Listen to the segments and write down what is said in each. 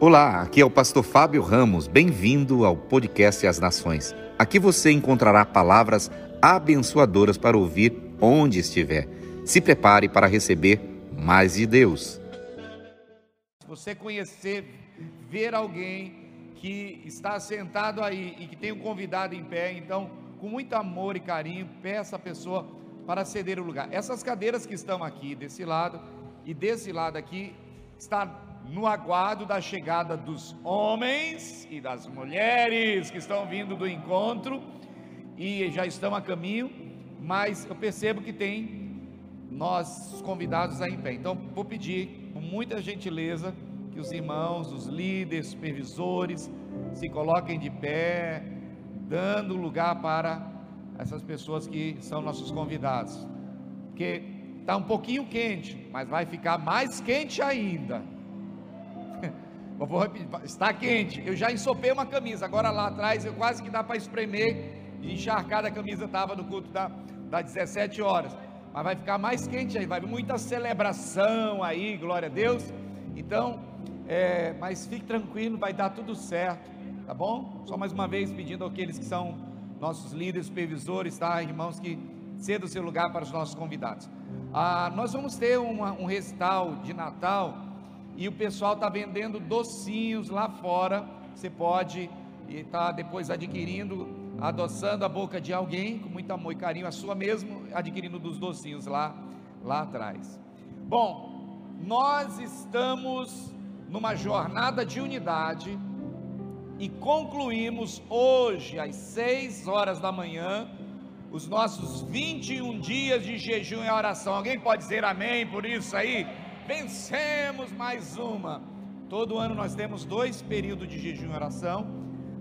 Olá, aqui é o pastor Fábio Ramos. Bem-vindo ao podcast As Nações. Aqui você encontrará palavras abençoadoras para ouvir onde estiver. Se prepare para receber mais de Deus. Se você conhecer, ver alguém que está sentado aí e que tem um convidado em pé, então, com muito amor e carinho, peça a pessoa para ceder o lugar. Essas cadeiras que estão aqui desse lado e desse lado aqui está no aguardo da chegada dos homens e das mulheres que estão vindo do encontro e já estão a caminho, mas eu percebo que tem nós convidados aí em pé. Então, vou pedir com muita gentileza que os irmãos, os líderes, supervisores se coloquem de pé, dando lugar para essas pessoas que são nossos convidados. Porque está um pouquinho quente, mas vai ficar mais quente ainda. Vou repetir, está quente. Eu já ensopei uma camisa, agora lá atrás eu quase que dá para espremer e encharcar a camisa estava no culto da, das 17 horas. Mas vai ficar mais quente aí, vai muita celebração aí, glória a Deus. Então, é, mas fique tranquilo, vai dar tudo certo, tá bom? Só mais uma vez pedindo àqueles que são nossos líderes, supervisores, tá, irmãos, que ceda o seu lugar para os nossos convidados. Ah, nós vamos ter uma, um recital de Natal e o pessoal está vendendo docinhos lá fora. Você pode estar tá depois adquirindo, adoçando a boca de alguém com muito amor e carinho, a sua mesmo, adquirindo dos docinhos lá, lá atrás. Bom, nós estamos numa jornada de unidade e concluímos hoje às 6 horas da manhã os nossos 21 dias de jejum e oração. Alguém pode dizer amém por isso aí? Vencemos mais uma. Todo ano nós temos dois períodos de jejum e oração.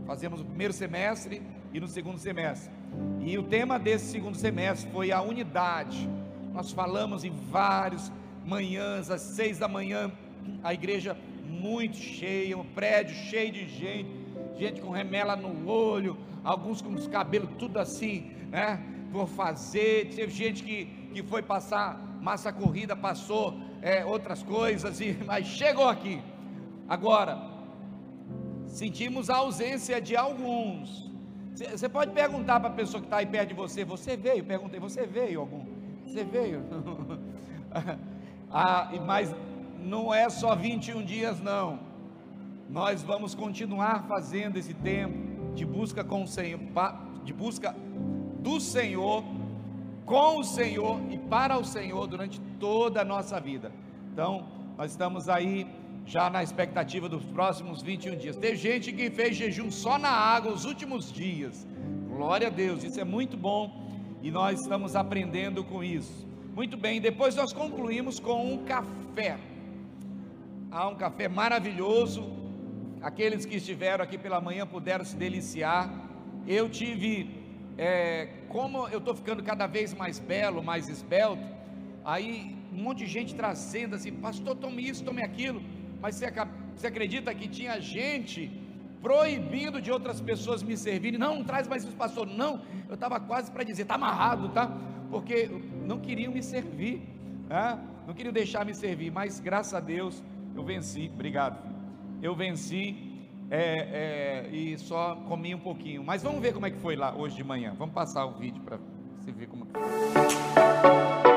Fazemos o primeiro semestre e no segundo semestre. E o tema desse segundo semestre foi a unidade. Nós falamos em vários manhãs, às seis da manhã, a igreja muito cheia, um prédio cheio de gente, gente com remela no olho, alguns com os cabelos tudo assim, né? Por fazer, teve gente que, que foi passar massa corrida, passou é, outras coisas, e, mas chegou aqui. Agora, sentimos a ausência de alguns. Você pode perguntar para a pessoa que está aí perto de você: Você veio? Perguntei: Você veio algum? Você veio? ah, mas não é só 21 dias, não. Nós vamos continuar fazendo esse tempo de busca com o Senhor, de busca do Senhor com o Senhor e para o Senhor durante toda a nossa vida. Então, nós estamos aí já na expectativa dos próximos 21 dias. Tem gente que fez jejum só na água os últimos dias. Glória a Deus, isso é muito bom e nós estamos aprendendo com isso. Muito bem, depois nós concluímos com um café. Há um café maravilhoso. Aqueles que estiveram aqui pela manhã puderam se deliciar. Eu tive é, como eu estou ficando cada vez mais belo, mais esbelto, aí um monte de gente trazendo assim, pastor, tome isso, tome aquilo, mas você, você acredita que tinha gente proibindo de outras pessoas me servirem? Não, não traz mais isso, pastor, não, eu estava quase para dizer, está amarrado, tá? Porque não queriam me servir, né? não queriam deixar me servir, mas graças a Deus eu venci, obrigado, eu venci é, é, e só comi um pouquinho. Mas vamos ver como é que foi lá hoje de manhã. Vamos passar o vídeo para você ver como foi.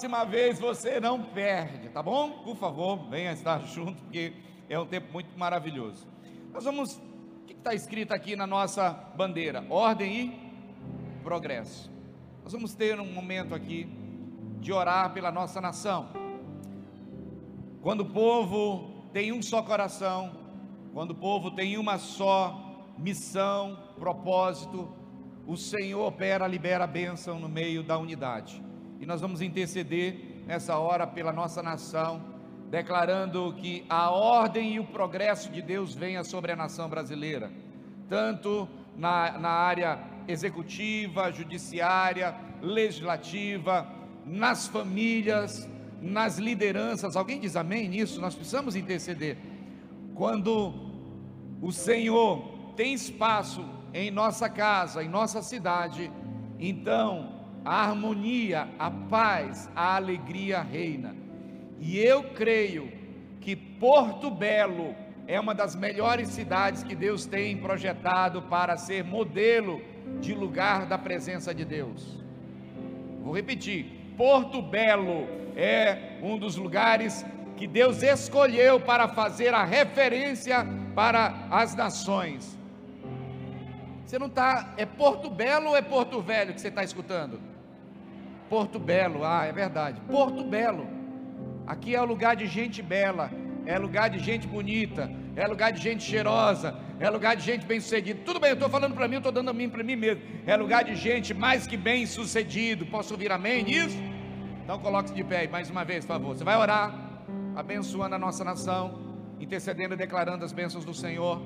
Próxima vez você não perde, tá bom? Por favor, venha estar junto, porque é um tempo muito maravilhoso. Nós vamos, o que está escrito aqui na nossa bandeira? Ordem e progresso. Nós vamos ter um momento aqui de orar pela nossa nação. Quando o povo tem um só coração, quando o povo tem uma só missão, propósito, o Senhor opera, libera a bênção no meio da unidade. E nós vamos interceder nessa hora pela nossa nação, declarando que a ordem e o progresso de Deus venha sobre a nação brasileira, tanto na, na área executiva, judiciária, legislativa, nas famílias, nas lideranças. Alguém diz amém nisso? Nós precisamos interceder. Quando o Senhor tem espaço em nossa casa, em nossa cidade, então a harmonia, a paz, a alegria reina. E eu creio que Porto Belo é uma das melhores cidades que Deus tem projetado para ser modelo de lugar da presença de Deus. Vou repetir: Porto Belo é um dos lugares que Deus escolheu para fazer a referência para as nações. Você não está, é Porto Belo ou é Porto Velho que você está escutando? Porto Belo, ah, é verdade. Porto Belo. Aqui é o lugar de gente bela, é lugar de gente bonita, é lugar de gente cheirosa, é lugar de gente bem-sucedida. Tudo bem, eu estou falando para mim, eu estou dando a mim para mim mesmo. É lugar de gente mais que bem-sucedido. Posso ouvir amém nisso? Então coloque-se de pé mais uma vez, por favor. Você vai orar, abençoando a nossa nação, intercedendo e declarando as bênçãos do Senhor.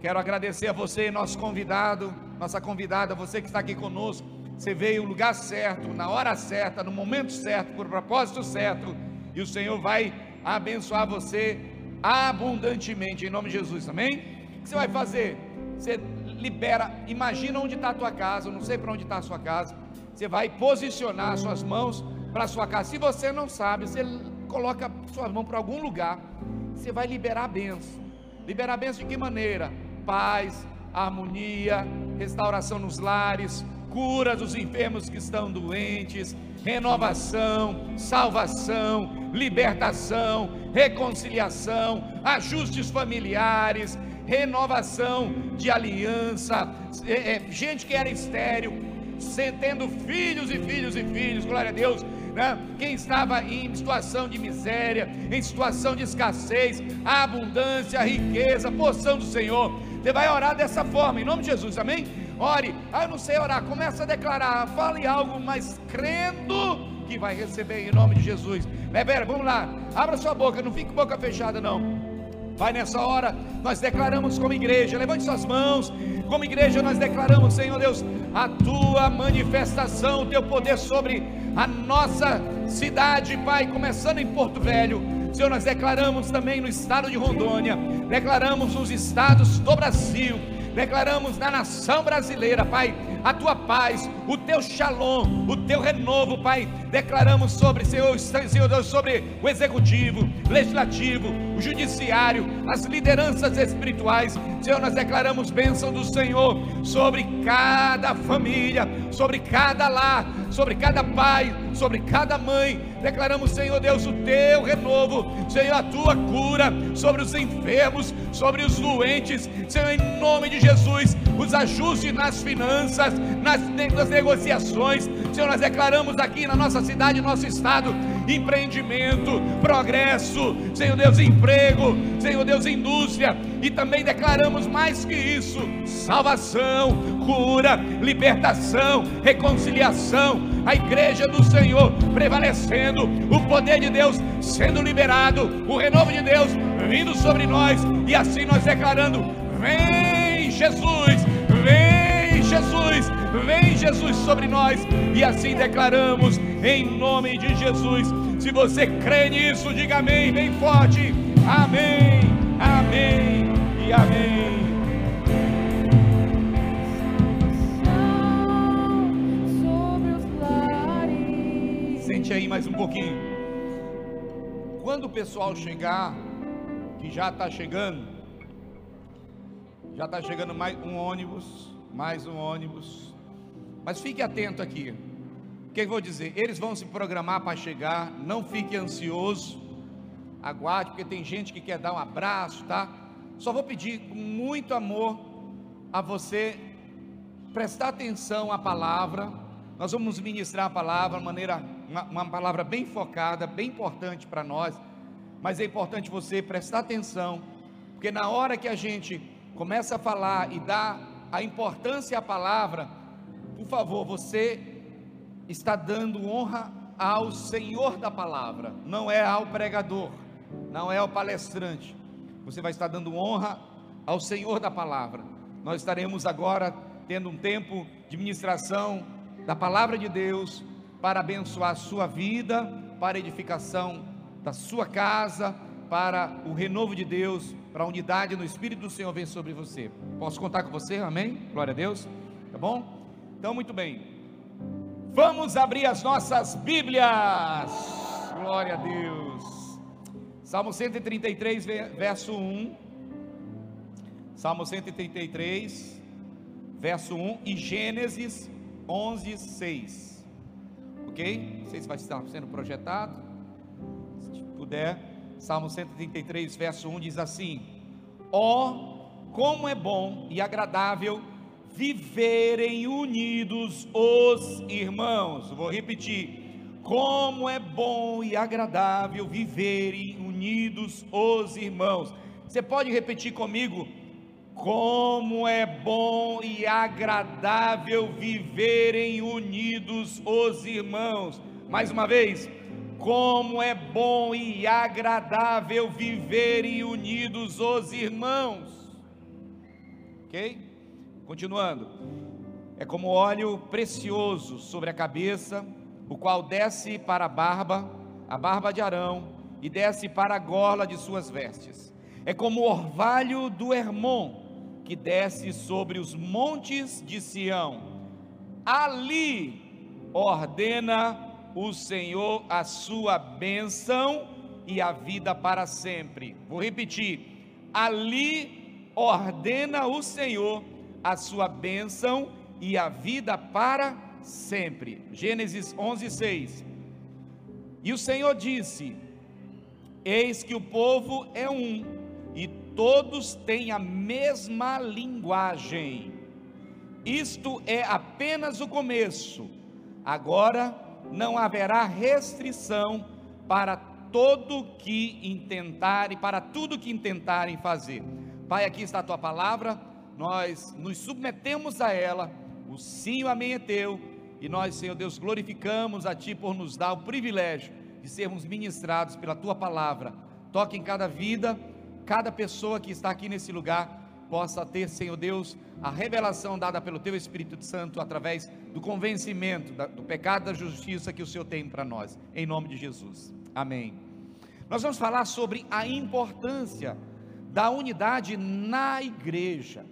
Quero agradecer a você, nosso convidado, nossa convidada, você que está aqui conosco. Você veio no lugar certo, na hora certa, no momento certo, por propósito certo, e o Senhor vai abençoar você abundantemente, em nome de Jesus, amém? O que você vai fazer? Você libera, imagina onde está a tua casa, não sei para onde está a sua casa, você vai posicionar suas mãos para a sua casa. Se você não sabe, você coloca suas mãos para algum lugar, você vai liberar a benção. Liberar a benção de que maneira? Paz, harmonia, restauração nos lares, cura dos enfermos que estão doentes, renovação, salvação, libertação, reconciliação, ajustes familiares, renovação de aliança, é, é, gente que era estéreo, tendo filhos e filhos e filhos, glória a Deus. Né? Quem estava em situação de miséria, em situação de escassez, abundância, riqueza, porção do Senhor. Você vai orar dessa forma, em nome de Jesus, amém? Ore, ah, eu não sei orar, começa a declarar, fale algo, mas crendo que vai receber em nome de Jesus. Beber, vamos lá, abra sua boca, não fique boca fechada, não. Pai, nessa hora. Nós declaramos como igreja, levante suas mãos, como igreja nós declaramos, Senhor Deus, a tua manifestação, o teu poder sobre a nossa cidade, Pai, começando em Porto Velho. Senhor, nós declaramos também no estado de Rondônia, declaramos nos estados do Brasil, declaramos na nação brasileira, Pai, a tua paz, o teu shalom, o teu renovo, Pai. Declaramos sobre, Senhor, Senhor Deus, sobre o executivo, legislativo, o judiciário, as lideranças espirituais. Senhor, nós declaramos bênção do Senhor sobre cada família, sobre cada lar, sobre cada pai, sobre cada mãe. Declaramos, Senhor Deus, o teu renovo, Senhor, a tua cura sobre os enfermos, sobre os doentes. Senhor, em nome de Jesus, os ajustes nas finanças, nas, nas negociações. Senhor, nós declaramos aqui na nossa cidade, no nosso estado, empreendimento, progresso, Senhor Deus, emprego, Senhor Deus, indústria, e também declaramos mais que isso: salvação, cura, libertação, reconciliação, a igreja do Senhor prevalecendo, o poder de Deus sendo liberado, o renovo de Deus vindo sobre nós, e assim nós declarando: vem Jesus, vem Jesus, vem Jesus sobre nós, e assim declaramos em nome de Jesus. Se você crê nisso, diga amém, bem forte. Amém, amém amém. Sente aí mais um pouquinho. Quando o pessoal chegar, que já está chegando, já está chegando mais um ônibus, mais um ônibus. Mas fique atento aqui. O que eu vou dizer? Eles vão se programar para chegar. Não fique ansioso. Aguarde, porque tem gente que quer dar um abraço, tá? Só vou pedir com muito amor a você prestar atenção à palavra. Nós vamos ministrar a palavra de maneira, uma, uma palavra bem focada, bem importante para nós. mas é importante você prestar atenção, porque na hora que a gente começa a falar e dá a importância à palavra, por favor, você está dando honra ao Senhor da palavra, não é ao pregador, não é ao palestrante. Você vai estar dando honra ao Senhor da palavra. Nós estaremos agora tendo um tempo de ministração da palavra de Deus para abençoar a sua vida, para a edificação da sua casa, para o renovo de Deus, para a unidade no Espírito do Senhor vem sobre você. Posso contar com você? Amém? Glória a Deus. Tá bom? Então, muito bem. Vamos abrir as nossas Bíblias. Glória a Deus. Salmo 133, verso 1. Salmo 133, verso 1 e Gênesis 11, 6. Ok? Não sei se vai estar sendo projetado. Se puder, Salmo 133, verso 1 diz assim: Ó, oh, como é bom e agradável viverem unidos os irmãos. Vou repetir. Como é bom e agradável viverem unidos os irmãos. Você pode repetir comigo? Como é bom e agradável viverem unidos os irmãos. Mais uma vez. Como é bom e agradável viverem unidos os irmãos. Ok? Continuando, é como óleo precioso sobre a cabeça, o qual desce para a barba, a barba de Arão, e desce para a gola de suas vestes. É como o orvalho do Hermon, que desce sobre os montes de Sião. Ali ordena o Senhor a sua bênção e a vida para sempre. Vou repetir: ali ordena o Senhor a sua bênção e a vida para sempre. Gênesis 11, 6. E o Senhor disse: Eis que o povo é um, e todos têm a mesma linguagem. Isto é apenas o começo. Agora não haverá restrição para todo que intentarem, para tudo que intentarem fazer. Pai, aqui está a tua palavra nós nos submetemos a ela, o sim e o amém é teu, e nós, Senhor Deus, glorificamos a Ti por nos dar o privilégio de sermos ministrados pela Tua palavra. Toque em cada vida, cada pessoa que está aqui nesse lugar, possa ter, Senhor Deus, a revelação dada pelo Teu Espírito Santo através do convencimento do pecado da justiça que o Senhor tem para nós, em nome de Jesus. Amém. Nós vamos falar sobre a importância da unidade na igreja.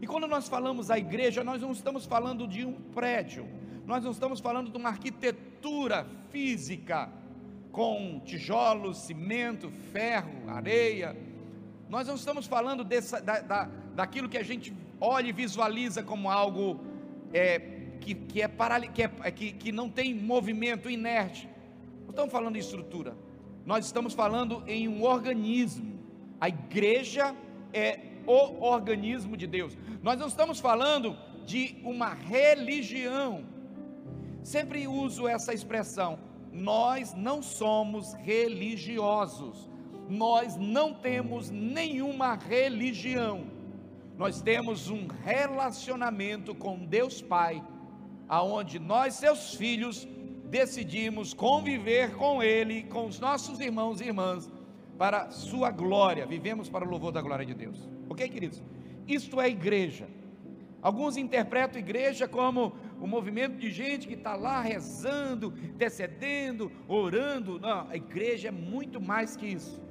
E quando nós falamos a igreja, nós não estamos falando de um prédio, nós não estamos falando de uma arquitetura física com tijolos, cimento, ferro, areia. Nós não estamos falando dessa, da, da, daquilo que a gente olha e visualiza como algo é, que, que, é paral, que, é, que, que não tem movimento inerte. Não estamos falando de estrutura, nós estamos falando em um organismo. A igreja é o organismo de Deus. Nós não estamos falando de uma religião. Sempre uso essa expressão. Nós não somos religiosos. Nós não temos nenhuma religião. Nós temos um relacionamento com Deus Pai, aonde nós, seus filhos, decidimos conviver com Ele, com os nossos irmãos e irmãs, para Sua glória. Vivemos para o louvor da glória de Deus. Ok, queridos? Isto é igreja. Alguns interpretam igreja como um movimento de gente que está lá rezando, intercedendo, orando. Não, a igreja é muito mais que isso.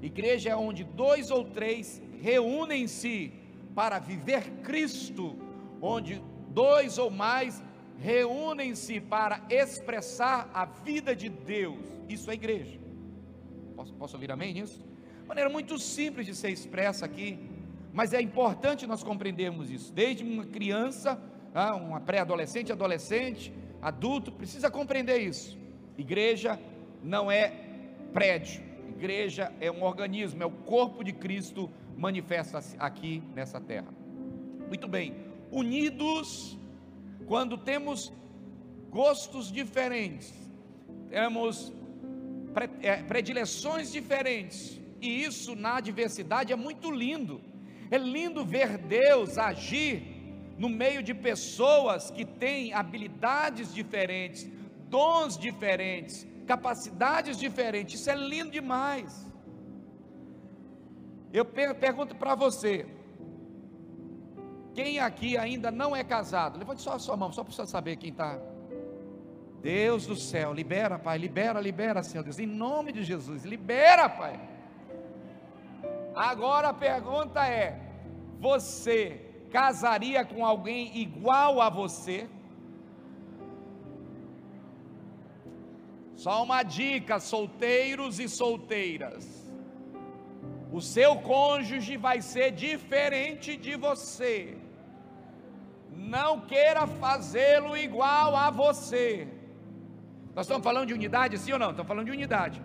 Igreja é onde dois ou três reúnem-se para viver Cristo, onde dois ou mais reúnem-se para expressar a vida de Deus. Isso é igreja. Posso, posso ouvir amém nisso? maneira muito simples de ser expressa aqui, mas é importante nós compreendermos isso. Desde uma criança, ah, uma pré-adolescente, adolescente, adulto, precisa compreender isso. Igreja não é prédio, igreja é um organismo, é o corpo de Cristo manifesta-se aqui nessa terra. Muito bem, unidos, quando temos gostos diferentes, temos é, predileções diferentes, e isso na diversidade é muito lindo. É lindo ver Deus agir no meio de pessoas que têm habilidades diferentes, dons diferentes, capacidades diferentes. Isso é lindo demais. Eu pergunto para você: quem aqui ainda não é casado? Levante só a sua mão, só para você saber quem está. Deus do céu, libera, Pai, libera, libera, Senhor Deus, em nome de Jesus, libera, Pai. Agora a pergunta é: você casaria com alguém igual a você? Só uma dica, solteiros e solteiras. O seu cônjuge vai ser diferente de você. Não queira fazê-lo igual a você. Nós estamos falando de unidade, sim ou não? Estamos falando de unidade.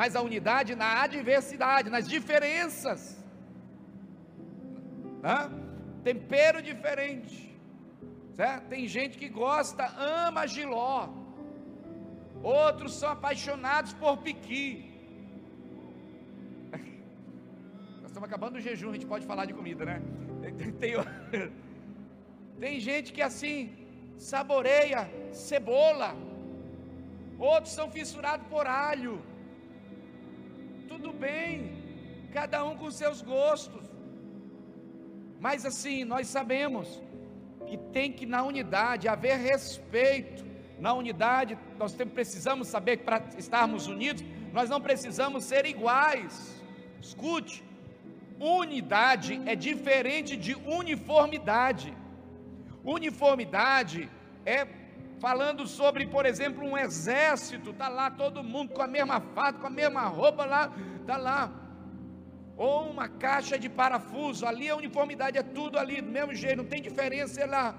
Mas a unidade na adversidade, nas diferenças. Hã? Tempero diferente. Certo? Tem gente que gosta, ama giló. Outros são apaixonados por piqui. Nós estamos acabando o jejum, a gente pode falar de comida, né? Tem, tem gente que assim saboreia cebola outros são fissurados por alho. Bem, cada um com seus gostos. Mas assim, nós sabemos que tem que na unidade haver respeito. Na unidade, nós precisamos saber que para estarmos unidos, nós não precisamos ser iguais. Escute, unidade é diferente de uniformidade. Uniformidade é falando sobre, por exemplo, um exército, está lá todo mundo com a mesma fato, com a mesma roupa lá, está lá. Ou uma caixa de parafuso, ali a uniformidade é tudo ali, do mesmo jeito, não tem diferença lá.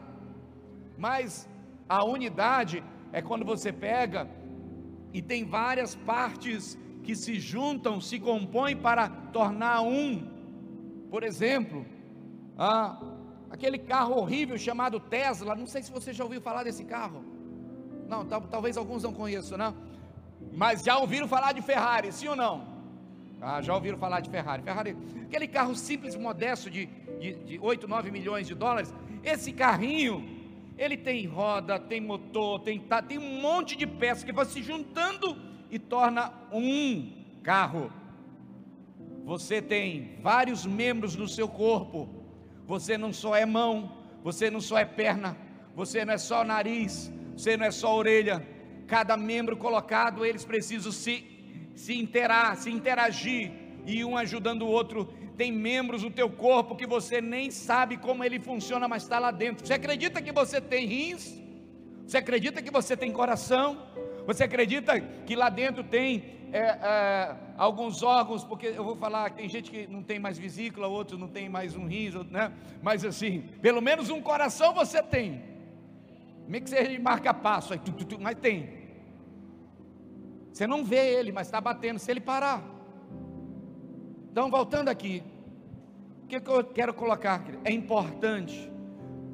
Mas a unidade é quando você pega e tem várias partes que se juntam, se compõem para tornar um. Por exemplo, aquele carro horrível chamado Tesla, não sei se você já ouviu falar desse carro. Não, talvez alguns não conheçam, não. Mas já ouviram falar de Ferrari, sim ou não? Ah, já ouviram falar de Ferrari. Ferrari, aquele carro simples, modesto de, de, de 8, 9 milhões de dólares. Esse carrinho, ele tem roda, tem motor, tem, tá, tem um monte de peças que vai se juntando e torna um carro. Você tem vários membros no seu corpo. Você não só é mão, você não só é perna, você não é só nariz, você não é só orelha, cada membro colocado, eles precisam se, se interar, se interagir, e um ajudando o outro. Tem membros do teu corpo que você nem sabe como ele funciona, mas está lá dentro. Você acredita que você tem rins? Você acredita que você tem coração? Você acredita que lá dentro tem é, é, alguns órgãos? Porque eu vou falar tem gente que não tem mais vesícula, outros não tem mais um rins, né? Mas assim, pelo menos um coração você tem. Meio que seja de marca-passo, mas tem. Você não vê ele, mas está batendo, se ele parar. Então, voltando aqui, o que, eu quero colocar? É importante,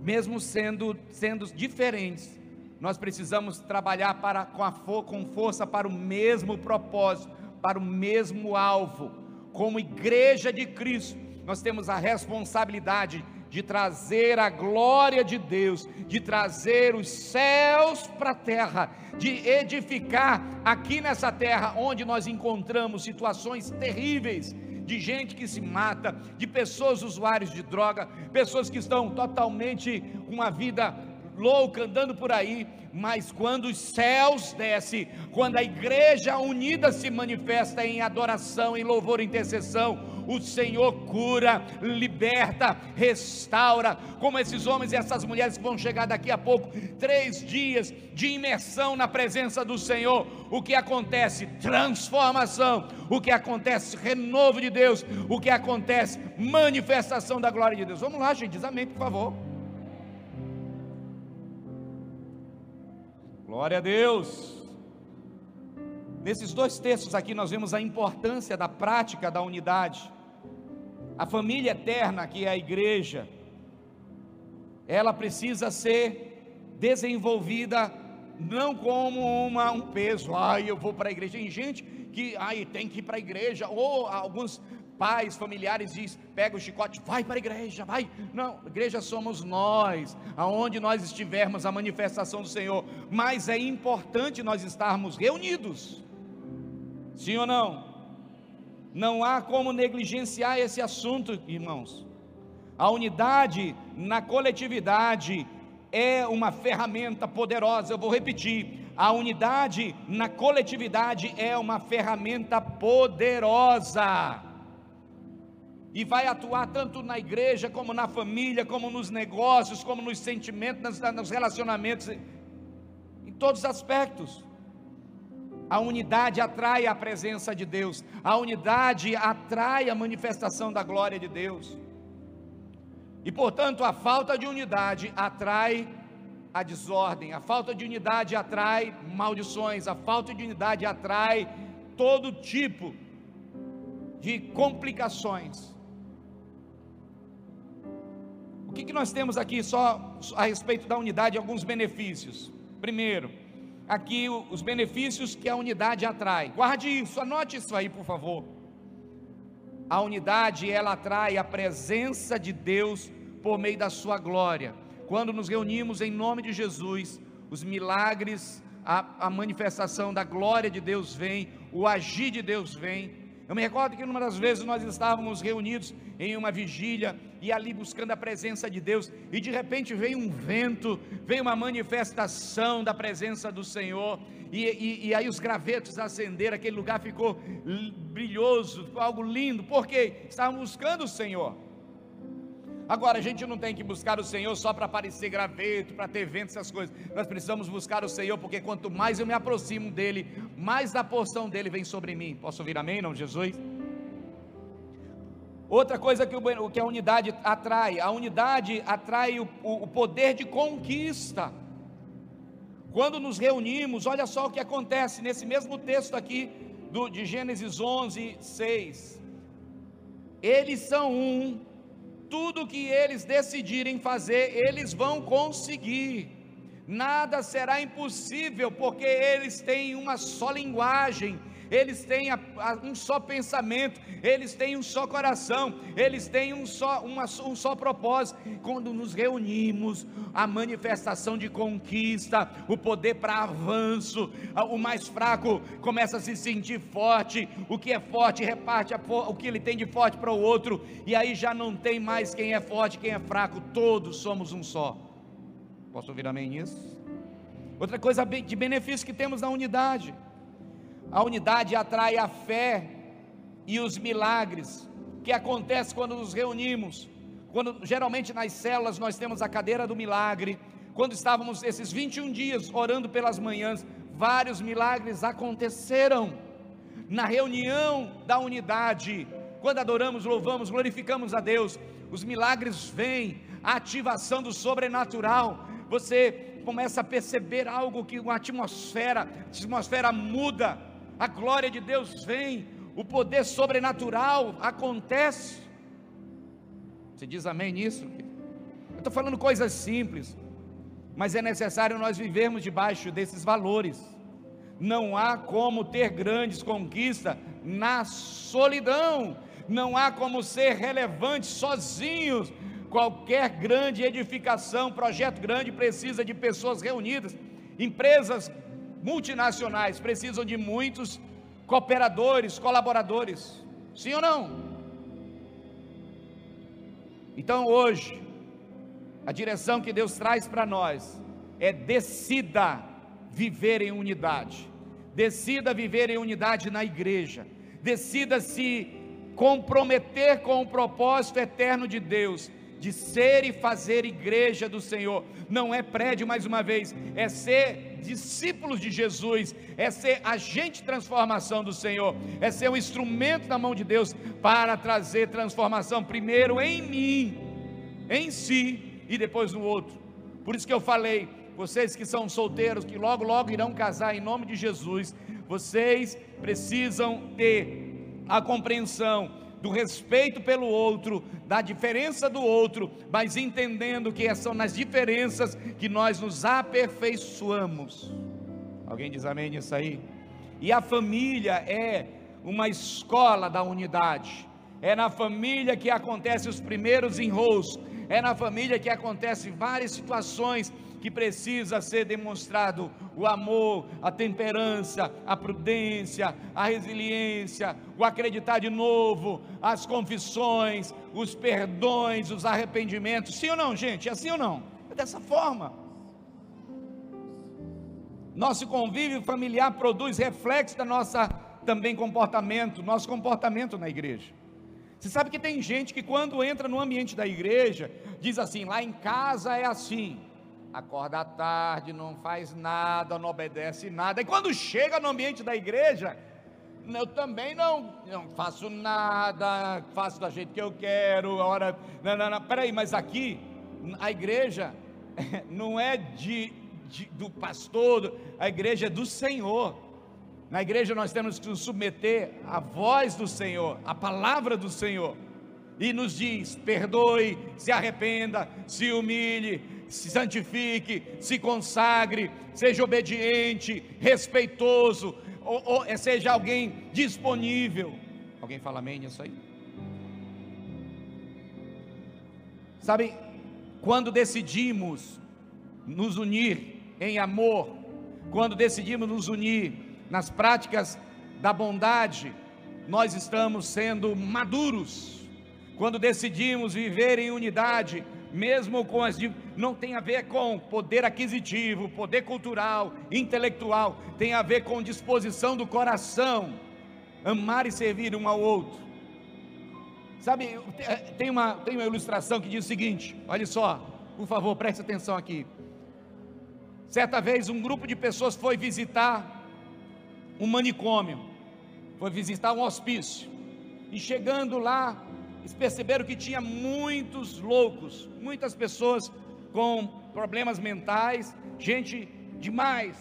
mesmo sendo, sendo diferentes, nós precisamos trabalhar para, com, a, com força para o mesmo propósito, para o mesmo alvo. Como igreja de Cristo, nós temos a responsabilidade de trazer a glória de Deus, de trazer os céus para a terra, de edificar aqui nessa terra onde nós encontramos situações terríveis de gente que se mata, de pessoas usuários de droga, pessoas que estão totalmente com uma vida louca andando por aí, mas quando os céus descem, quando a igreja unida se manifesta em adoração, em louvor intercessão, o Senhor cura, liberta, restaura, como esses homens e essas mulheres que vão chegar daqui a pouco, três dias de imersão na presença do Senhor. O que acontece? Transformação. O que acontece? Renovo de Deus. O que acontece? Manifestação da glória de Deus. Vamos lá, gente, diz amém, por favor. Glória a Deus. Nesses dois textos aqui nós vemos a importância da prática da unidade. A família eterna, que é a igreja, ela precisa ser desenvolvida não como uma, um peso, ai, eu vou para a igreja. Tem gente que aí tem que ir para a igreja, ou alguns pais, familiares diz, pega o chicote, vai para a igreja, vai. Não, igreja somos nós, aonde nós estivermos a manifestação do Senhor, mas é importante nós estarmos reunidos. Sim ou não? Não há como negligenciar esse assunto, irmãos. A unidade na coletividade é uma ferramenta poderosa. Eu vou repetir: a unidade na coletividade é uma ferramenta poderosa e vai atuar tanto na igreja, como na família, como nos negócios, como nos sentimentos, nos relacionamentos, em todos os aspectos. A unidade atrai a presença de Deus, a unidade atrai a manifestação da glória de Deus. E portanto, a falta de unidade atrai a desordem, a falta de unidade atrai maldições, a falta de unidade atrai todo tipo de complicações. O que, que nós temos aqui só a respeito da unidade, alguns benefícios. Primeiro, aqui os benefícios que a unidade atrai. Guarde isso, anote isso aí, por favor. A unidade, ela atrai a presença de Deus por meio da sua glória. Quando nos reunimos em nome de Jesus, os milagres, a, a manifestação da glória de Deus vem, o agir de Deus vem. Eu me recordo que numa das vezes nós estávamos reunidos em uma vigília e ali buscando a presença de Deus, e de repente veio um vento, veio uma manifestação da presença do Senhor, e, e, e aí os gravetos acenderam, aquele lugar ficou brilhoso, ficou algo lindo, porque estávamos buscando o Senhor. Agora, a gente não tem que buscar o Senhor só para aparecer graveto, para ter vento, essas coisas. Nós precisamos buscar o Senhor, porque quanto mais eu me aproximo dEle, mais da porção dEle vem sobre mim. Posso ouvir amém, não, Jesus? Outra coisa que, o, que a unidade atrai, a unidade atrai o, o poder de conquista. Quando nos reunimos, olha só o que acontece nesse mesmo texto aqui do, de Gênesis 11, 6. Eles são um, tudo que eles decidirem fazer, eles vão conseguir. Nada será impossível, porque eles têm uma só linguagem, eles têm a, a, um só pensamento, eles têm um só coração, eles têm um só, uma, um só propósito. Quando nos reunimos, a manifestação de conquista, o poder para avanço, o mais fraco começa a se sentir forte, o que é forte reparte o que ele tem de forte para o outro, e aí já não tem mais quem é forte, quem é fraco, todos somos um só. Posso ouvir amém nisso? Outra coisa de benefício que temos na unidade a unidade atrai a fé e os milagres que acontece quando nos reunimos. Quando geralmente nas células nós temos a cadeira do milagre. Quando estávamos esses 21 dias orando pelas manhãs, vários milagres aconteceram. Na reunião da unidade, quando adoramos, louvamos, glorificamos a Deus, os milagres vêm, a ativação do sobrenatural. Você começa a perceber algo que uma atmosfera, a atmosfera muda a glória de Deus vem, o poder sobrenatural acontece. Você diz amém nisso? Eu estou falando coisas simples, mas é necessário nós vivermos debaixo desses valores. Não há como ter grandes conquistas na solidão, não há como ser relevante sozinhos. Qualquer grande edificação, projeto grande, precisa de pessoas reunidas, empresas multinacionais precisam de muitos cooperadores, colaboradores. Sim ou não? Então hoje, a direção que Deus traz para nós é decida viver em unidade. Decida viver em unidade na igreja. Decida se comprometer com o propósito eterno de Deus de ser e fazer igreja do Senhor. Não é prédio, mais uma vez, é ser discípulos de Jesus, é ser agente de transformação do Senhor, é ser um instrumento na mão de Deus para trazer transformação, primeiro em mim, em si e depois no outro. Por isso que eu falei, vocês que são solteiros, que logo, logo irão casar em nome de Jesus, vocês precisam ter a compreensão do respeito pelo outro, da diferença do outro, mas entendendo que são nas diferenças que nós nos aperfeiçoamos. Alguém diz amém nisso aí? E a família é uma escola da unidade. É na família que acontecem os primeiros enrolos. É na família que acontecem várias situações que precisa ser demonstrado o amor, a temperança, a prudência, a resiliência, o acreditar de novo, as confissões, os perdões, os arrependimentos. Sim ou não, gente? É assim ou não? É dessa forma. Nosso convívio familiar produz reflexo da nossa também comportamento, nosso comportamento na igreja. Você sabe que tem gente que quando entra no ambiente da igreja, diz assim: lá em casa é assim acorda à tarde, não faz nada, não obedece nada. E quando chega no ambiente da igreja, eu também não, não faço nada, faço da jeito que eu quero. Ora, não, não, não, peraí, mas aqui a igreja não é de, de, do pastor, a igreja é do Senhor. Na igreja nós temos que nos submeter à voz do Senhor, à palavra do Senhor. E nos diz: perdoe, se arrependa, se humilhe, se santifique, se consagre, seja obediente, respeitoso, ou, ou é, seja alguém disponível. Alguém fala amém nisso aí? Sabe, quando decidimos nos unir em amor, quando decidimos nos unir nas práticas da bondade, nós estamos sendo maduros. Quando decidimos viver em unidade, mesmo com as não tem a ver com poder aquisitivo, poder cultural, intelectual, tem a ver com disposição do coração, amar e servir um ao outro. Sabe, tem uma, tem uma ilustração que diz o seguinte: olha só, por favor, preste atenção aqui. Certa vez um grupo de pessoas foi visitar um manicômio, foi visitar um hospício, e chegando lá, eles perceberam que tinha muitos loucos, muitas pessoas com problemas mentais, gente demais.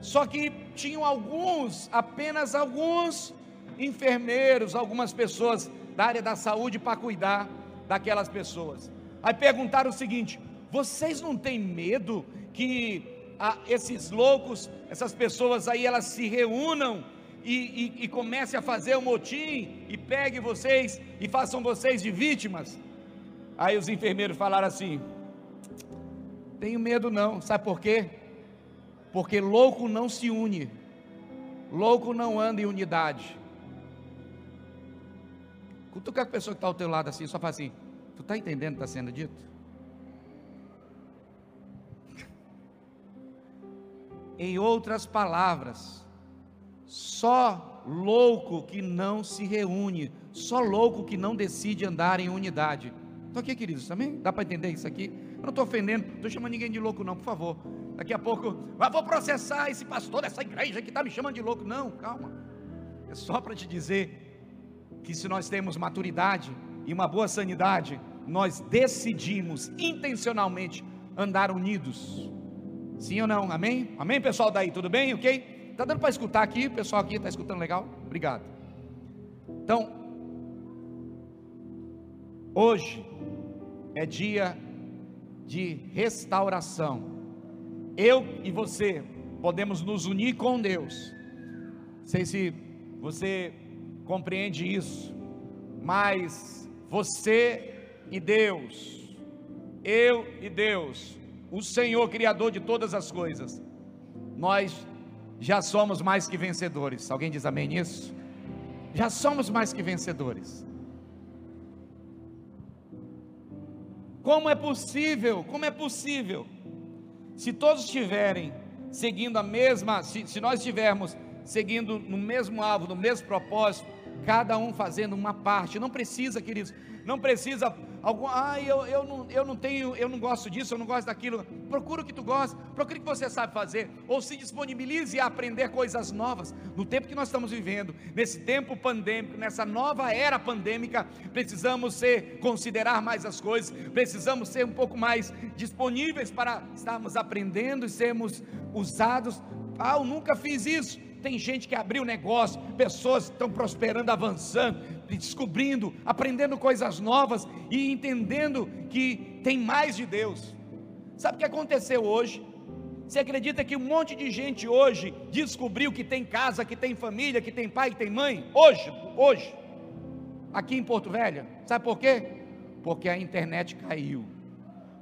Só que tinham alguns, apenas alguns enfermeiros, algumas pessoas da área da saúde para cuidar daquelas pessoas. Aí perguntaram o seguinte: vocês não têm medo que ah, esses loucos, essas pessoas aí, elas se reúnam e, e, e comece a fazer o um motim e pegue vocês e façam vocês de vítimas. Aí os enfermeiros falaram assim: tenho medo não, sabe por quê? Porque louco não se une, louco não anda em unidade. Cutuca a pessoa que está ao teu lado assim, só faz assim: Tu está entendendo o que está sendo dito? Em outras palavras, só louco que não se reúne, só louco que não decide andar em unidade. Estou aqui, queridos, também? Dá para entender isso aqui? Eu não estou ofendendo, não estou chamando ninguém de louco, não, por favor. Daqui a pouco, ah, vou processar esse pastor dessa igreja que está me chamando de louco. Não, calma. É só para te dizer que se nós temos maturidade e uma boa sanidade, nós decidimos intencionalmente andar unidos. Sim ou não? Amém? Amém, pessoal daí? Tudo bem? Ok? Está dando para escutar aqui? O pessoal aqui está escutando legal? Obrigado. Então, hoje é dia de restauração. Eu e você podemos nos unir com Deus. Não sei se você compreende isso, mas você e Deus, eu e Deus, o Senhor Criador de todas as coisas, nós já somos mais que vencedores. Alguém diz amém nisso? Já somos mais que vencedores. Como é possível? Como é possível? Se todos estiverem seguindo a mesma, se, se nós estivermos seguindo no mesmo alvo, no mesmo propósito, cada um fazendo uma parte, não precisa, queridos, não precisa algum, ah, eu, eu, não, eu não tenho, eu não gosto disso, eu não gosto daquilo. Procura o que tu gosta, procura o que você sabe fazer, ou se disponibilize a aprender coisas novas. No tempo que nós estamos vivendo, nesse tempo pandêmico, nessa nova era pandêmica, precisamos ser, considerar mais as coisas, precisamos ser um pouco mais disponíveis para estarmos aprendendo e sermos usados. Ah, eu nunca fiz isso tem gente que abriu negócio, pessoas estão prosperando, avançando, descobrindo, aprendendo coisas novas e entendendo que tem mais de Deus. Sabe o que aconteceu hoje? Você acredita que um monte de gente hoje descobriu que tem casa, que tem família, que tem pai, que tem mãe? Hoje, hoje, aqui em Porto Velho. Sabe por quê? Porque a internet caiu,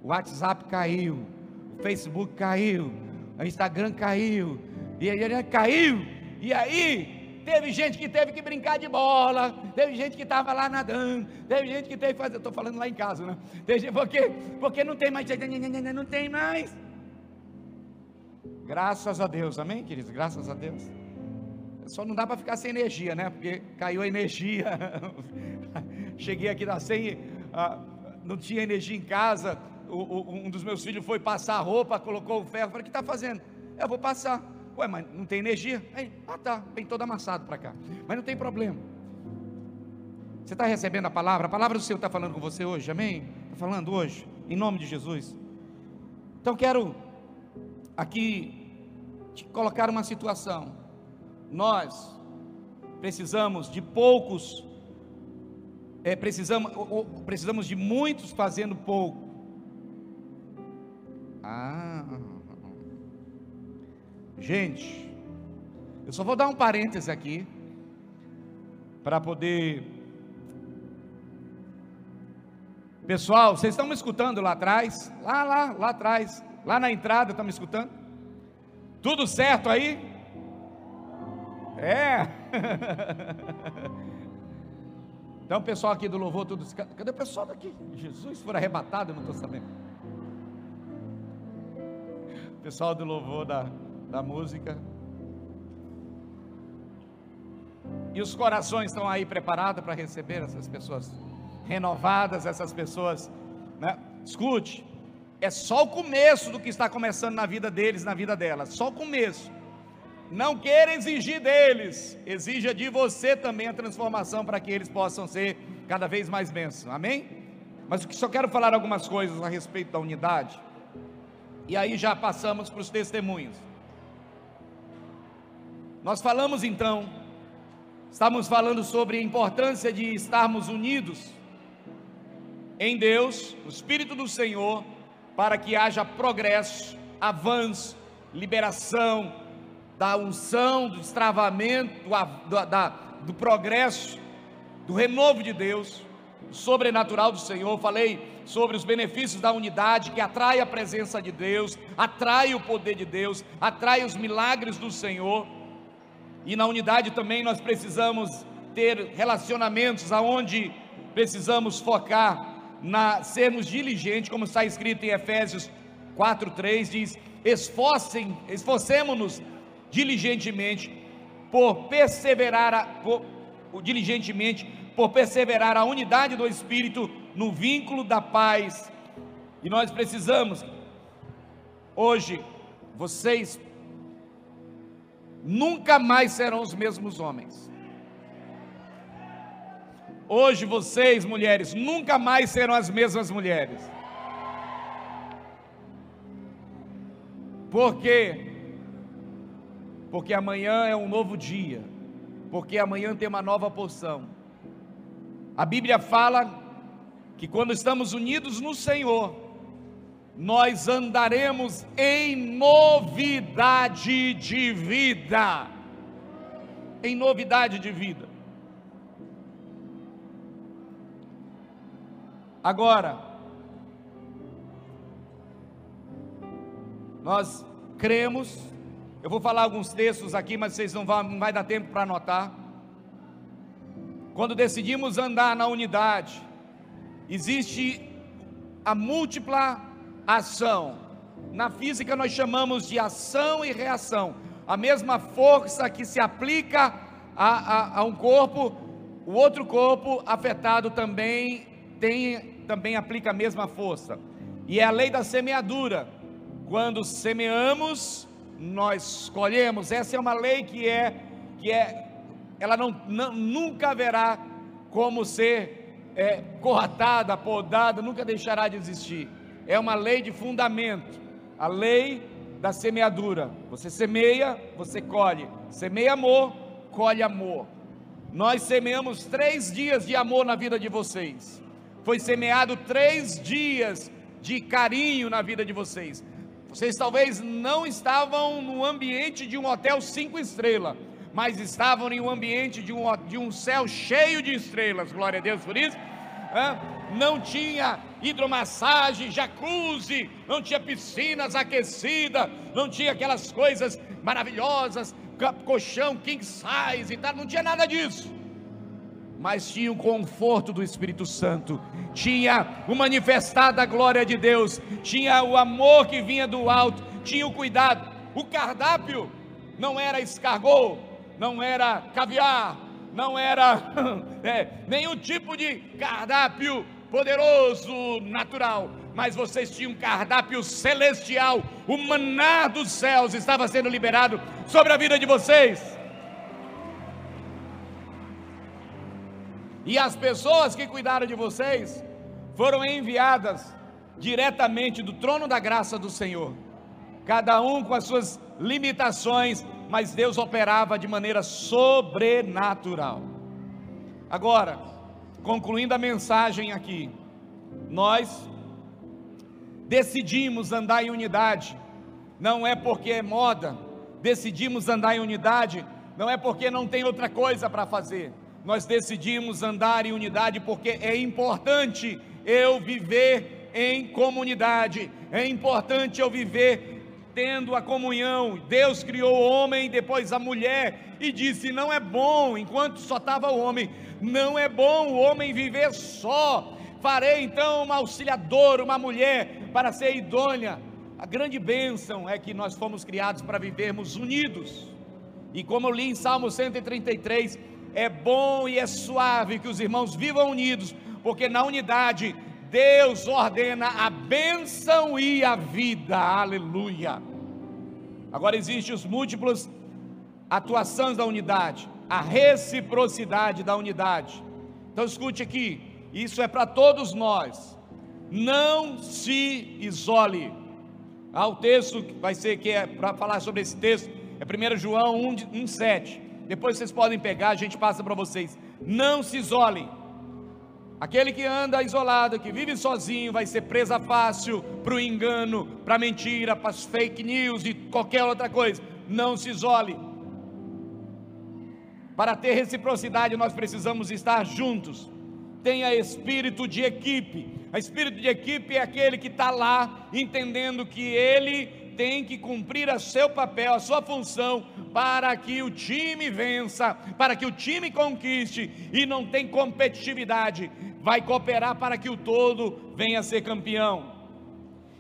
o WhatsApp caiu, o Facebook caiu, o Instagram caiu, e aí caiu, e aí teve gente que teve que brincar de bola, teve gente que estava lá nadando, teve gente que teve que fazer, estou falando lá em casa, né? Teve, porque, porque não tem mais, não tem mais. Graças a Deus, amém, queridos? Graças a Deus. Só não dá para ficar sem energia, né? Porque caiu a energia. Cheguei aqui da sem, ah, não tinha energia em casa. O, o, um dos meus filhos foi passar a roupa, colocou o ferro. Falei: O que está fazendo? Eu vou passar. Ué, mas não tem energia? Aí, ah, tá, vem todo amassado para cá. Mas não tem problema. Você está recebendo a palavra? A palavra do Senhor está falando com você hoje, amém? Está falando hoje, em nome de Jesus. Então quero aqui te colocar uma situação. Nós precisamos de poucos, é, precisamos, ou, precisamos de muitos fazendo pouco. Ah, gente, eu só vou dar um parêntese aqui para poder. Pessoal, vocês estão me escutando lá atrás? Lá, lá, lá atrás. Lá na entrada, está me escutando? Tudo certo aí? É. Então, pessoal aqui do louvor, tudo. Cadê o pessoal daqui? Jesus for arrebatado, eu não estou sabendo. Pessoal do louvor da, da música. E os corações estão aí preparados para receber essas pessoas renovadas, essas pessoas. Né? Escute, é só o começo do que está começando na vida deles, na vida delas, só o começo. Não queira exigir deles, exija de você também a transformação para que eles possam ser cada vez mais bênçãos, amém? Mas só quero falar algumas coisas a respeito da unidade, e aí já passamos para os testemunhos. Nós falamos então, estamos falando sobre a importância de estarmos unidos em Deus, o Espírito do Senhor, para que haja progresso, avanço, liberação da unção, do destravamento, do, da, do progresso, do renovo de Deus, sobrenatural do Senhor. Falei sobre os benefícios da unidade que atrai a presença de Deus, atrai o poder de Deus, atrai os milagres do Senhor. E na unidade também nós precisamos ter relacionamentos aonde precisamos focar na sermos diligentes, como está escrito em Efésios 4:3 diz: "Esforcem, esforcemos-nos diligentemente por perseverar a, por, diligentemente por perseverar a unidade do espírito no vínculo da paz". E nós precisamos hoje vocês nunca mais serão os mesmos homens. Hoje vocês, mulheres, nunca mais serão as mesmas mulheres. Por quê? Porque amanhã é um novo dia. Porque amanhã tem uma nova porção. A Bíblia fala que quando estamos unidos no Senhor, nós andaremos em novidade de vida. Em novidade de vida. Agora, nós cremos, eu vou falar alguns textos aqui, mas vocês não vão, não vai dar tempo para anotar. Quando decidimos andar na unidade, existe a múltipla ação. Na física nós chamamos de ação e reação. A mesma força que se aplica a, a, a um corpo, o outro corpo afetado também tem também aplica a mesma força. E é a lei da semeadura. Quando semeamos, nós colhemos. Essa é uma lei que é que é ela não, não nunca haverá como ser é, cortada, podada, nunca deixará de existir. É uma lei de fundamento. A lei da semeadura. Você semeia, você colhe. Semeia amor, colhe amor. Nós semeamos três dias de amor na vida de vocês foi semeado três dias de carinho na vida de vocês, Vocês talvez não estavam no ambiente de um hotel cinco estrelas, mas estavam em um ambiente de um, de um céu cheio de estrelas. Glória a Deus por isso. Não tinha hidromassagem, jacuzzi, não tinha piscinas aquecidas, não tinha aquelas coisas maravilhosas, colchão king size e tal, não tinha nada disso mas tinha o conforto do Espírito Santo, tinha o manifestar da glória de Deus, tinha o amor que vinha do alto, tinha o cuidado. O cardápio não era escargot, não era caviar, não era é, nenhum tipo de cardápio poderoso, natural, mas vocês tinham um cardápio celestial, o maná dos céus estava sendo liberado sobre a vida de vocês. E as pessoas que cuidaram de vocês foram enviadas diretamente do trono da graça do Senhor, cada um com as suas limitações, mas Deus operava de maneira sobrenatural. Agora, concluindo a mensagem aqui, nós decidimos andar em unidade, não é porque é moda, decidimos andar em unidade, não é porque não tem outra coisa para fazer, nós decidimos andar em unidade porque é importante eu viver em comunidade, é importante eu viver tendo a comunhão. Deus criou o homem, depois a mulher, e disse: não é bom, enquanto só estava o homem, não é bom o homem viver só. Farei então uma auxiliadora, uma mulher, para ser idônea. A grande bênção é que nós fomos criados para vivermos unidos. E como eu li em Salmo 133, é bom e é suave que os irmãos vivam unidos, porque na unidade Deus ordena a bênção e a vida. Aleluia. Agora existem os múltiplos atuações da unidade, a reciprocidade da unidade. Então escute aqui, isso é para todos nós. Não se isole. Há o texto que vai ser que é para falar sobre esse texto, é 1 João 1, 1 7. Depois vocês podem pegar, a gente passa para vocês. Não se isolem. Aquele que anda isolado, que vive sozinho, vai ser presa fácil para o engano, para mentira, para as fake news e qualquer outra coisa. Não se isole. Para ter reciprocidade, nós precisamos estar juntos. Tenha espírito de equipe. A espírito de equipe é aquele que está lá entendendo que ele tem que cumprir o seu papel, a sua função, para que o time vença, para que o time conquiste e não tem competitividade, vai cooperar para que o todo venha a ser campeão.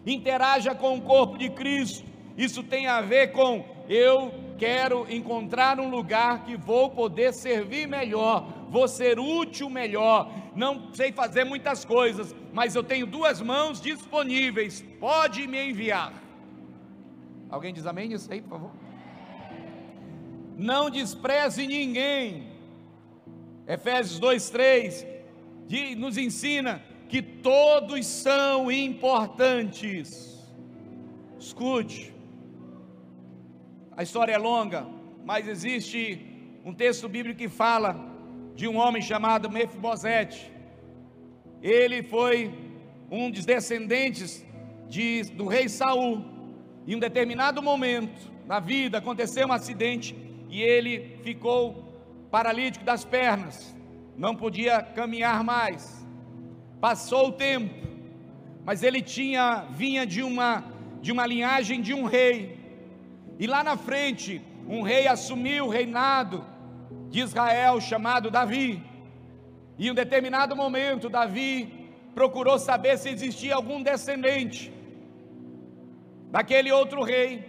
Interaja com o corpo de Cristo, isso tem a ver com eu quero encontrar um lugar que vou poder servir melhor, vou ser útil melhor. Não sei fazer muitas coisas, mas eu tenho duas mãos disponíveis, pode me enviar. Alguém diz amém nisso aí, por favor? Não despreze ninguém. Efésios 2:3 nos ensina que todos são importantes. Escute. A história é longa, mas existe um texto bíblico que fala de um homem chamado Mefibosete. Ele foi um dos descendentes de, do rei Saul. Em um determinado momento na vida aconteceu um acidente e ele ficou paralítico das pernas, não podia caminhar mais. Passou o tempo, mas ele tinha vinha de uma de uma linhagem de um rei. E lá na frente, um rei assumiu o reinado de Israel chamado Davi. E em um determinado momento, Davi procurou saber se existia algum descendente daquele outro rei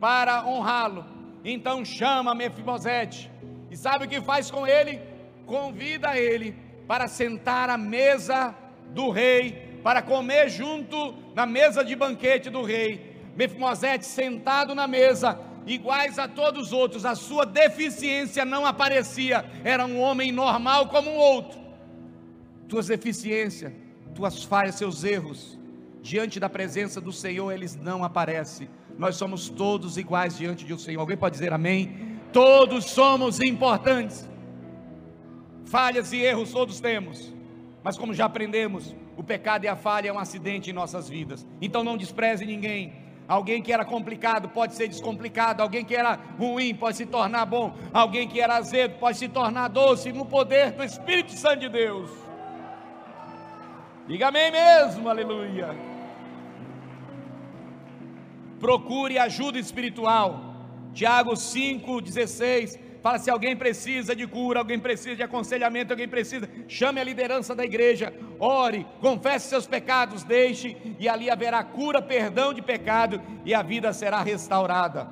para honrá-lo. Então chama Mefibosete. E sabe o que faz com ele? Convida ele para sentar à mesa do rei, para comer junto na mesa de banquete do rei. Mefibosete sentado na mesa, iguais a todos os outros, a sua deficiência não aparecia, era um homem normal como um outro. Tuas deficiências, tuas falhas, seus erros, diante da presença do Senhor, eles não aparecem. Nós somos todos iguais diante do Senhor. Alguém pode dizer amém? Todos somos importantes. Falhas e erros todos temos. Mas como já aprendemos, o pecado e a falha é um acidente em nossas vidas. Então não despreze ninguém. Alguém que era complicado pode ser descomplicado, alguém que era ruim pode se tornar bom, alguém que era azedo pode se tornar doce no poder do Espírito Santo de Deus. Diga amém mesmo, aleluia. Procure ajuda espiritual. Tiago 5,16 fala: se alguém precisa de cura, alguém precisa de aconselhamento, alguém precisa, chame a liderança da igreja, ore, confesse seus pecados, deixe, e ali haverá cura, perdão de pecado, e a vida será restaurada.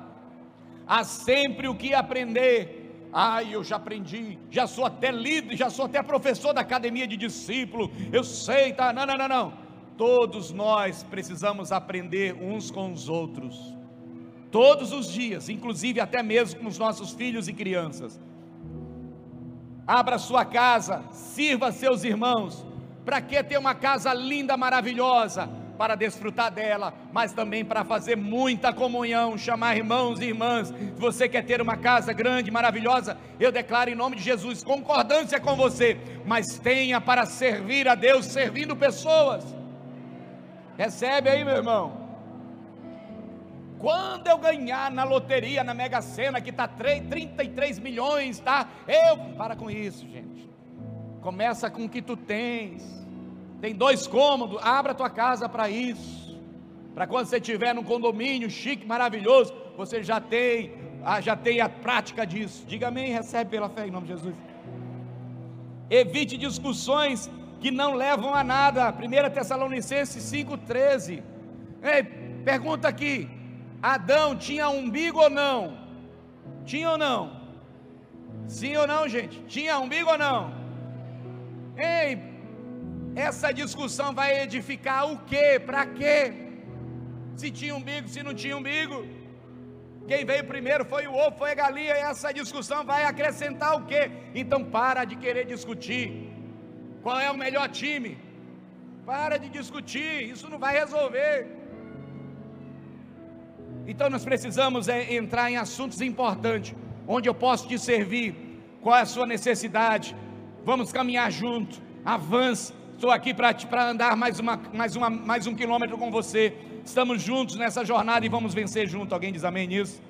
Há sempre o que aprender. Ai, eu já aprendi, já sou até líder, já sou até professor da academia de discípulo, eu sei, tá? Não, não, não, não. Todos nós precisamos aprender uns com os outros todos os dias, inclusive até mesmo com os nossos filhos e crianças. Abra sua casa, sirva seus irmãos. Para que ter uma casa linda, maravilhosa? Para desfrutar dela, mas também para fazer muita comunhão, chamar irmãos e irmãs. Se você quer ter uma casa grande, maravilhosa, eu declaro em nome de Jesus concordância com você, mas tenha para servir a Deus, servindo pessoas. Recebe aí, meu irmão. Quando eu ganhar na loteria, na Mega Sena, que está 33 milhões, tá? Eu. Para com isso, gente. Começa com o que tu tens. Tem dois cômodos, abra tua casa para isso. Para quando você estiver num condomínio chique, maravilhoso, você já tem, ah, já tem a prática disso. Diga amém, recebe pela fé em nome de Jesus. Evite discussões que não levam a nada. 1 Tessalonicenses 5,13. Ei, pergunta aqui: Adão tinha umbigo ou não? Tinha ou não? Sim ou não, gente? Tinha umbigo ou não? Ei, essa discussão vai edificar o quê? Para quê? Se tinha umbigo, se não tinha umbigo. Quem veio primeiro foi o ovo, foi a galinha, e essa discussão vai acrescentar o quê? Então para de querer discutir. Qual é o melhor time? Para de discutir, isso não vai resolver. Então nós precisamos é, entrar em assuntos importantes, onde eu posso te servir, qual é a sua necessidade. Vamos caminhar junto, avance. Estou aqui para andar mais, uma, mais, uma, mais um quilômetro com você. Estamos juntos nessa jornada e vamos vencer junto. Alguém diz amém nisso?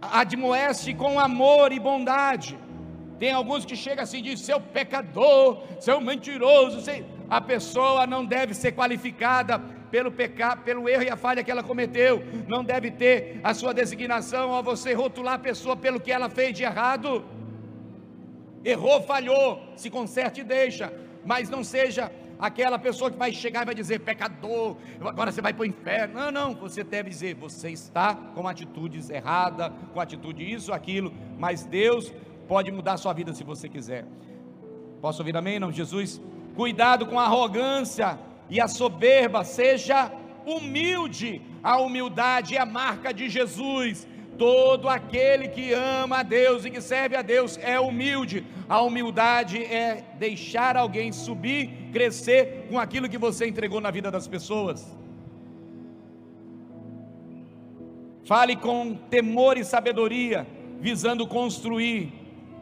Admoeste com amor e bondade. Tem alguns que chegam assim e dizem: seu pecador, seu mentiroso. A pessoa não deve ser qualificada pelo pecado, pelo erro e a falha que ela cometeu, não deve ter a sua designação a você rotular a pessoa pelo que ela fez de errado. Errou, falhou, se conserte e deixa, mas não seja aquela pessoa que vai chegar e vai dizer pecador, agora você vai para o inferno. Não, não, você deve dizer, você está com atitudes erradas, com atitude isso, aquilo, mas Deus pode mudar a sua vida se você quiser. Posso ouvir amém, não, Jesus? Cuidado com a arrogância e a soberba, seja humilde. A humildade é a marca de Jesus. Todo aquele que ama a Deus e que serve a Deus é humilde. A humildade é deixar alguém subir, crescer com aquilo que você entregou na vida das pessoas. Fale com temor e sabedoria, visando construir.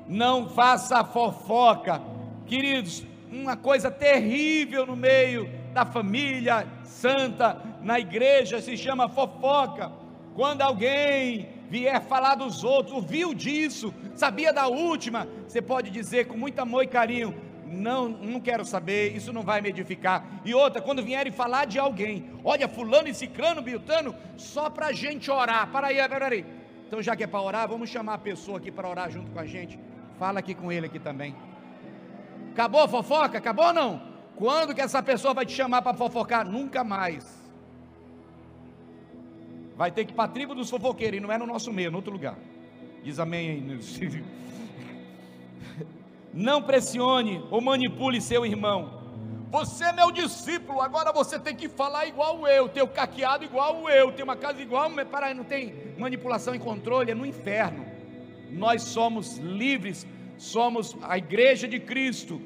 Não faça fofoca. Queridos, uma coisa terrível no meio da família santa na igreja se chama fofoca. Quando alguém vier falar dos outros, ouviu disso, sabia da última, você pode dizer com muito amor e carinho: não, não quero saber, isso não vai me edificar. E outra, quando vierem falar de alguém, olha, fulano e ciclano, biltano, só para a gente orar. Para aí, para aí. Então, já que é para orar, vamos chamar a pessoa aqui para orar junto com a gente. Fala aqui com ele aqui também. Acabou a fofoca? Acabou ou não? Quando que essa pessoa vai te chamar para fofocar? Nunca mais. Vai ter que ir para a tribo dos fofoqueiros, e não é no nosso meio, é no outro lugar. Diz amém aí. Não pressione ou manipule seu irmão. Você é meu discípulo, agora você tem que falar igual eu, ter o caqueado igual eu, ter uma casa igual, mas para não tem manipulação e controle, é no inferno. Nós somos livres, somos a igreja de Cristo,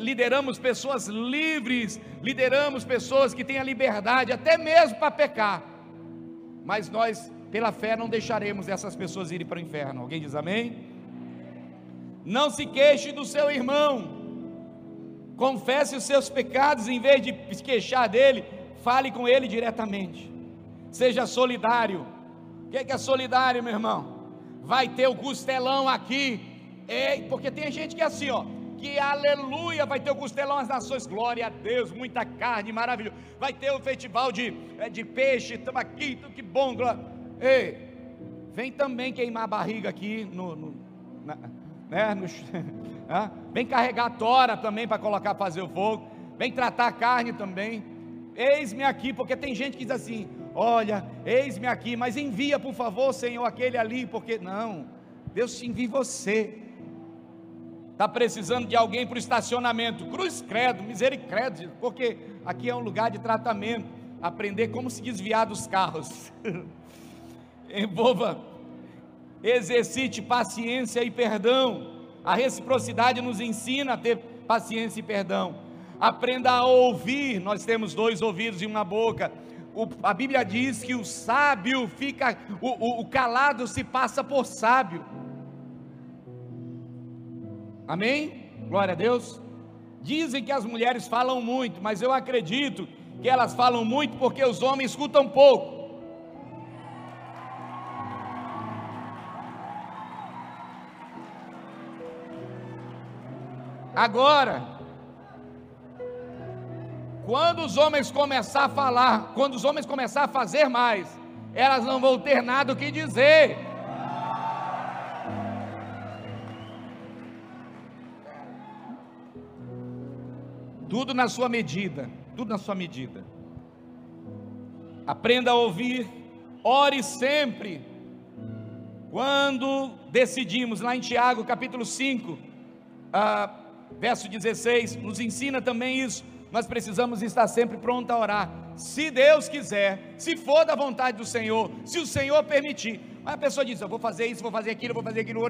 lideramos pessoas livres, lideramos pessoas que têm a liberdade, até mesmo para pecar. Mas nós, pela fé, não deixaremos essas pessoas irem para o inferno. Alguém diz amém? Não se queixe do seu irmão. Confesse os seus pecados em vez de se queixar dele. fale com ele diretamente. Seja solidário. O que é, é solidário, meu irmão? Vai ter o costelão aqui. Ei, porque tem gente que é assim, ó que aleluia, vai ter o costelão às nações, glória a Deus, muita carne, maravilhoso. Vai ter o festival de, é, de peixe, estamos aqui, que bom, glória. Ei, vem também queimar a barriga aqui no, no na, né, no, ah, vem carregar a tora também para colocar fazer o fogo, vem tratar a carne também. Eis-me aqui, porque tem gente que diz assim: olha, eis-me aqui, mas envia por favor, Senhor, aquele ali, porque não, Deus te envia você está precisando de alguém para o estacionamento, cruz credo, misericórdia, porque aqui é um lugar de tratamento, aprender como se desviar dos carros. Envolva, exercite paciência e perdão. A reciprocidade nos ensina a ter paciência e perdão. Aprenda a ouvir. Nós temos dois ouvidos e uma boca. O, a Bíblia diz que o sábio fica, o, o, o calado se passa por sábio. Amém? Glória a Deus. Dizem que as mulheres falam muito, mas eu acredito que elas falam muito porque os homens escutam pouco. Agora, quando os homens começar a falar, quando os homens começar a fazer mais, elas não vão ter nada o que dizer. Tudo na sua medida, tudo na sua medida. Aprenda a ouvir, ore sempre. Quando decidimos, lá em Tiago capítulo 5, ah, verso 16, nos ensina também isso. Nós precisamos estar sempre prontos a orar. Se Deus quiser, se for da vontade do Senhor, se o Senhor permitir. Mas a pessoa diz: Eu vou fazer isso, vou fazer aquilo, vou fazer aquilo.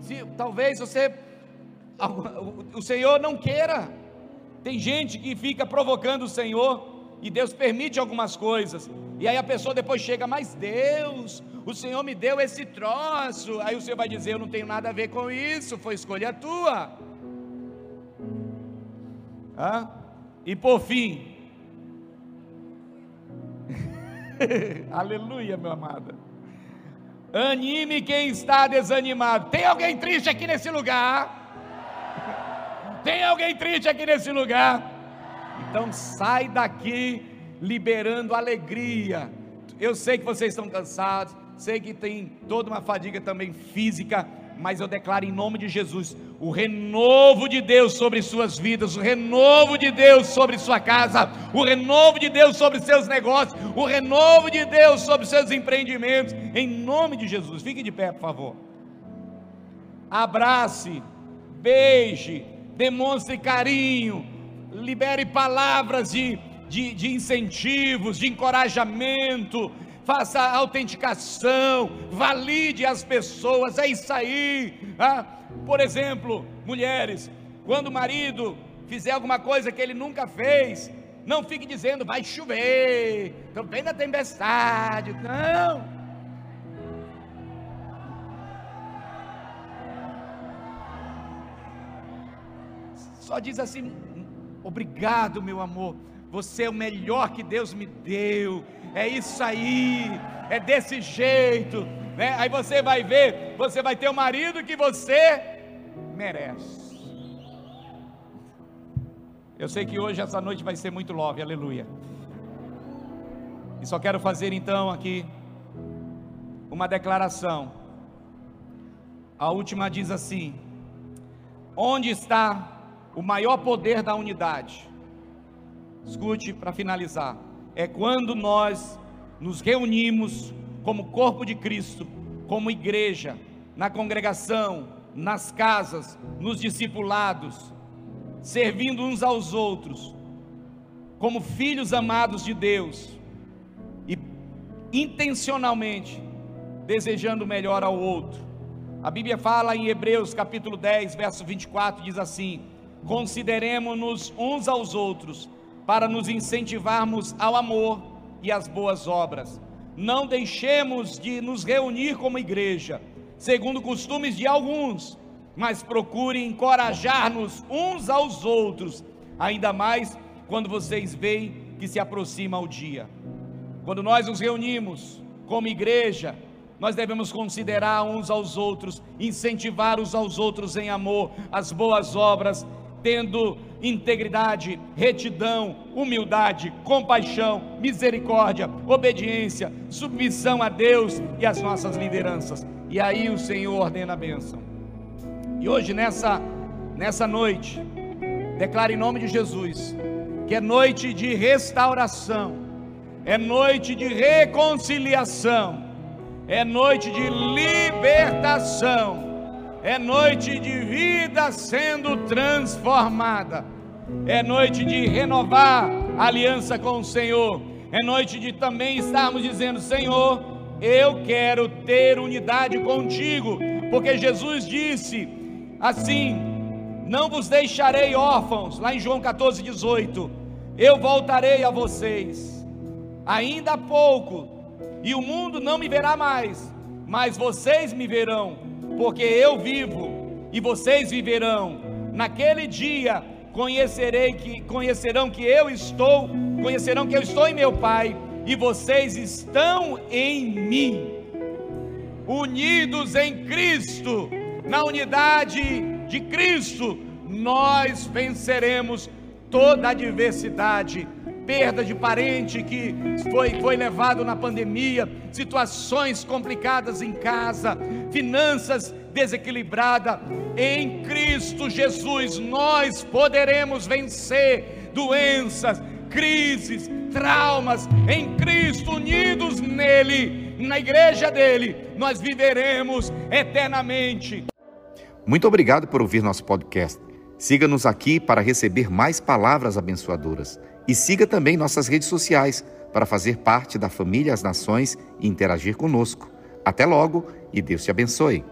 Se, talvez você, o Senhor não queira. Tem gente que fica provocando o Senhor e Deus permite algumas coisas. E aí a pessoa depois chega, mas Deus, o Senhor me deu esse troço. Aí o Senhor vai dizer: Eu não tenho nada a ver com isso, foi escolha tua. Ah? E por fim, aleluia, meu amado. Anime quem está desanimado. Tem alguém triste aqui nesse lugar? Tem alguém triste aqui nesse lugar? Então sai daqui liberando alegria. Eu sei que vocês estão cansados, sei que tem toda uma fadiga também física, mas eu declaro em nome de Jesus o renovo de Deus sobre suas vidas, o renovo de Deus sobre sua casa, o renovo de Deus sobre seus negócios, o renovo de Deus sobre seus empreendimentos, em nome de Jesus. Fique de pé, por favor. Abrace, beije, demonstre carinho, libere palavras de, de, de incentivos, de encorajamento, faça autenticação, valide as pessoas, é isso aí. Ah? Por exemplo, mulheres, quando o marido fizer alguma coisa que ele nunca fez, não fique dizendo vai chover, bem na tempestade, não. Só diz assim: obrigado, meu amor. Você é o melhor que Deus me deu. É isso aí. É desse jeito. Né? Aí você vai ver, você vai ter o marido que você merece. Eu sei que hoje, essa noite, vai ser muito love, aleluia. E só quero fazer então aqui uma declaração. A última diz assim: Onde está o maior poder da unidade, escute para finalizar, é quando nós nos reunimos como corpo de Cristo, como igreja, na congregação, nas casas, nos discipulados, servindo uns aos outros, como filhos amados de Deus e intencionalmente desejando melhor ao outro. A Bíblia fala em Hebreus capítulo 10, verso 24, diz assim: consideremos-nos uns aos outros, para nos incentivarmos ao amor e às boas obras. Não deixemos de nos reunir como igreja, segundo costumes de alguns, mas procure encorajar-nos uns aos outros, ainda mais quando vocês veem que se aproxima o dia. Quando nós nos reunimos como igreja, nós devemos considerar uns aos outros, incentivar uns aos outros em amor, as boas obras, tendo integridade, retidão, humildade, compaixão, misericórdia, obediência, submissão a Deus e às nossas lideranças. E aí o Senhor ordena a bênção. E hoje, nessa, nessa noite, declaro em nome de Jesus, que é noite de restauração, é noite de reconciliação, é noite de libertação é noite de vida sendo transformada, é noite de renovar a aliança com o Senhor, é noite de também estarmos dizendo: Senhor, eu quero ter unidade contigo, porque Jesus disse assim: Não vos deixarei órfãos, lá em João 14, 18, eu voltarei a vocês, ainda há pouco, e o mundo não me verá mais, mas vocês me verão porque eu vivo e vocês viverão. Naquele dia conhecerei que conhecerão que eu estou, conhecerão que eu estou em meu Pai e vocês estão em mim. Unidos em Cristo, na unidade de Cristo, nós venceremos toda a adversidade perda de parente que foi, foi levado na pandemia, situações complicadas em casa, finanças desequilibradas. Em Cristo Jesus nós poderemos vencer doenças, crises, traumas. Em Cristo, unidos nele, na igreja dele, nós viveremos eternamente. Muito obrigado por ouvir nosso podcast. Siga-nos aqui para receber mais palavras abençoadoras. E siga também nossas redes sociais para fazer parte da família As Nações e interagir conosco. Até logo e Deus te abençoe.